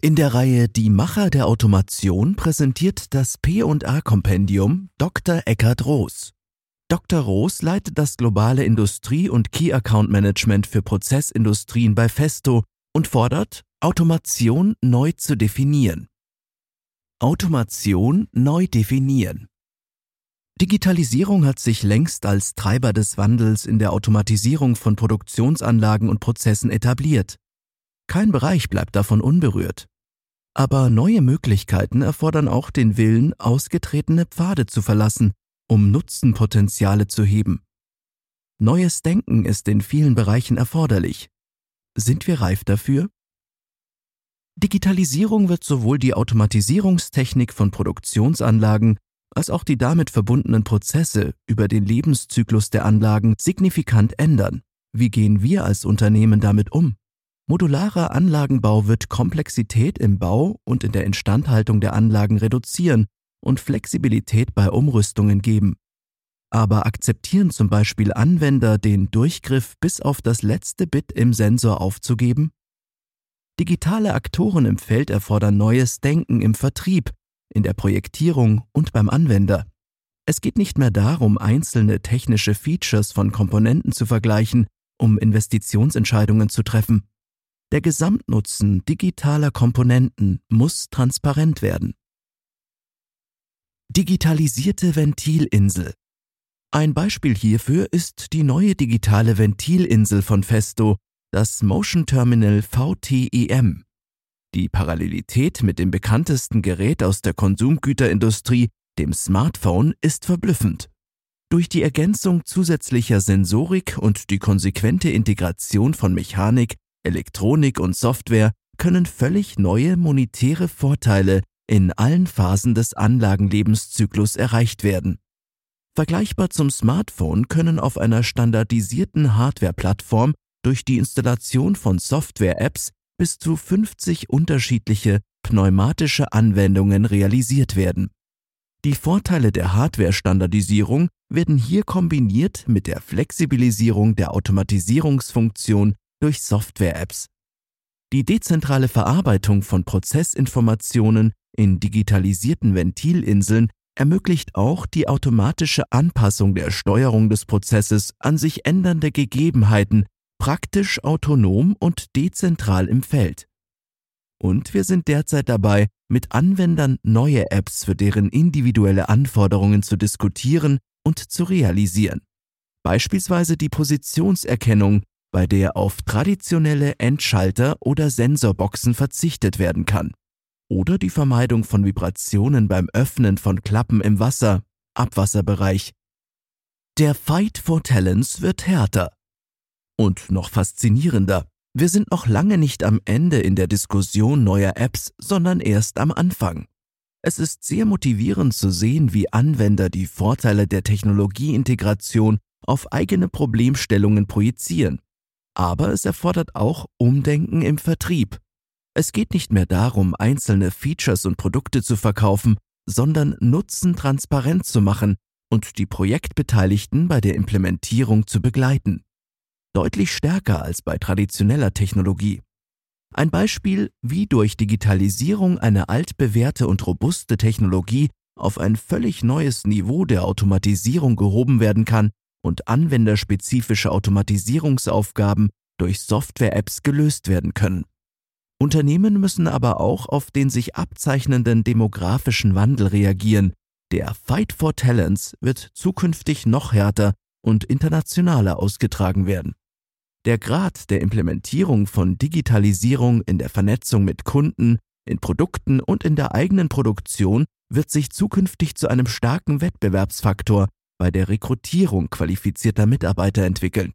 In der Reihe Die Macher der Automation präsentiert das P&A Kompendium Dr. Eckhard Roos. Dr. Roos leitet das globale Industrie- und Key Account Management für Prozessindustrien bei Festo und fordert, Automation neu zu definieren. Automation neu definieren. Digitalisierung hat sich längst als Treiber des Wandels in der Automatisierung von Produktionsanlagen und Prozessen etabliert. Kein Bereich bleibt davon unberührt. Aber neue Möglichkeiten erfordern auch den Willen, ausgetretene Pfade zu verlassen, um Nutzenpotenziale zu heben. Neues Denken ist in vielen Bereichen erforderlich. Sind wir reif dafür? Digitalisierung wird sowohl die Automatisierungstechnik von Produktionsanlagen als auch die damit verbundenen Prozesse über den Lebenszyklus der Anlagen signifikant ändern. Wie gehen wir als Unternehmen damit um? Modularer Anlagenbau wird Komplexität im Bau und in der Instandhaltung der Anlagen reduzieren und Flexibilität bei Umrüstungen geben. Aber akzeptieren zum Beispiel Anwender den Durchgriff bis auf das letzte Bit im Sensor aufzugeben? Digitale Aktoren im Feld erfordern neues Denken im Vertrieb, in der Projektierung und beim Anwender. Es geht nicht mehr darum, einzelne technische Features von Komponenten zu vergleichen, um Investitionsentscheidungen zu treffen. Der Gesamtnutzen digitaler Komponenten muss transparent werden. Digitalisierte Ventilinsel. Ein Beispiel hierfür ist die neue digitale Ventilinsel von Festo, das Motion Terminal VTEM. Die Parallelität mit dem bekanntesten Gerät aus der Konsumgüterindustrie, dem Smartphone, ist verblüffend. Durch die Ergänzung zusätzlicher Sensorik und die konsequente Integration von Mechanik Elektronik und Software können völlig neue monetäre Vorteile in allen Phasen des Anlagenlebenszyklus erreicht werden. Vergleichbar zum Smartphone können auf einer standardisierten Hardware-Plattform durch die Installation von Software-Apps bis zu 50 unterschiedliche pneumatische Anwendungen realisiert werden. Die Vorteile der Hardware-Standardisierung werden hier kombiniert mit der Flexibilisierung der Automatisierungsfunktion durch Software-Apps. Die dezentrale Verarbeitung von Prozessinformationen in digitalisierten Ventilinseln ermöglicht auch die automatische Anpassung der Steuerung des Prozesses an sich ändernde Gegebenheiten, praktisch autonom und dezentral im Feld. Und wir sind derzeit dabei, mit Anwendern neue Apps für deren individuelle Anforderungen zu diskutieren und zu realisieren. Beispielsweise die Positionserkennung bei der auf traditionelle Endschalter oder Sensorboxen verzichtet werden kann. Oder die Vermeidung von Vibrationen beim Öffnen von Klappen im Wasser, Abwasserbereich. Der Fight for Talents wird härter. Und noch faszinierender, wir sind noch lange nicht am Ende in der Diskussion neuer Apps, sondern erst am Anfang. Es ist sehr motivierend zu sehen, wie Anwender die Vorteile der Technologieintegration auf eigene Problemstellungen projizieren aber es erfordert auch Umdenken im Vertrieb. Es geht nicht mehr darum, einzelne Features und Produkte zu verkaufen, sondern Nutzen transparent zu machen und die Projektbeteiligten bei der Implementierung zu begleiten. Deutlich stärker als bei traditioneller Technologie. Ein Beispiel, wie durch Digitalisierung eine altbewährte und robuste Technologie auf ein völlig neues Niveau der Automatisierung gehoben werden kann, und anwenderspezifische Automatisierungsaufgaben durch Software-Apps gelöst werden können. Unternehmen müssen aber auch auf den sich abzeichnenden demografischen Wandel reagieren. Der Fight for Talents wird zukünftig noch härter und internationaler ausgetragen werden. Der Grad der Implementierung von Digitalisierung in der Vernetzung mit Kunden, in Produkten und in der eigenen Produktion wird sich zukünftig zu einem starken Wettbewerbsfaktor bei der Rekrutierung qualifizierter Mitarbeiter entwickeln.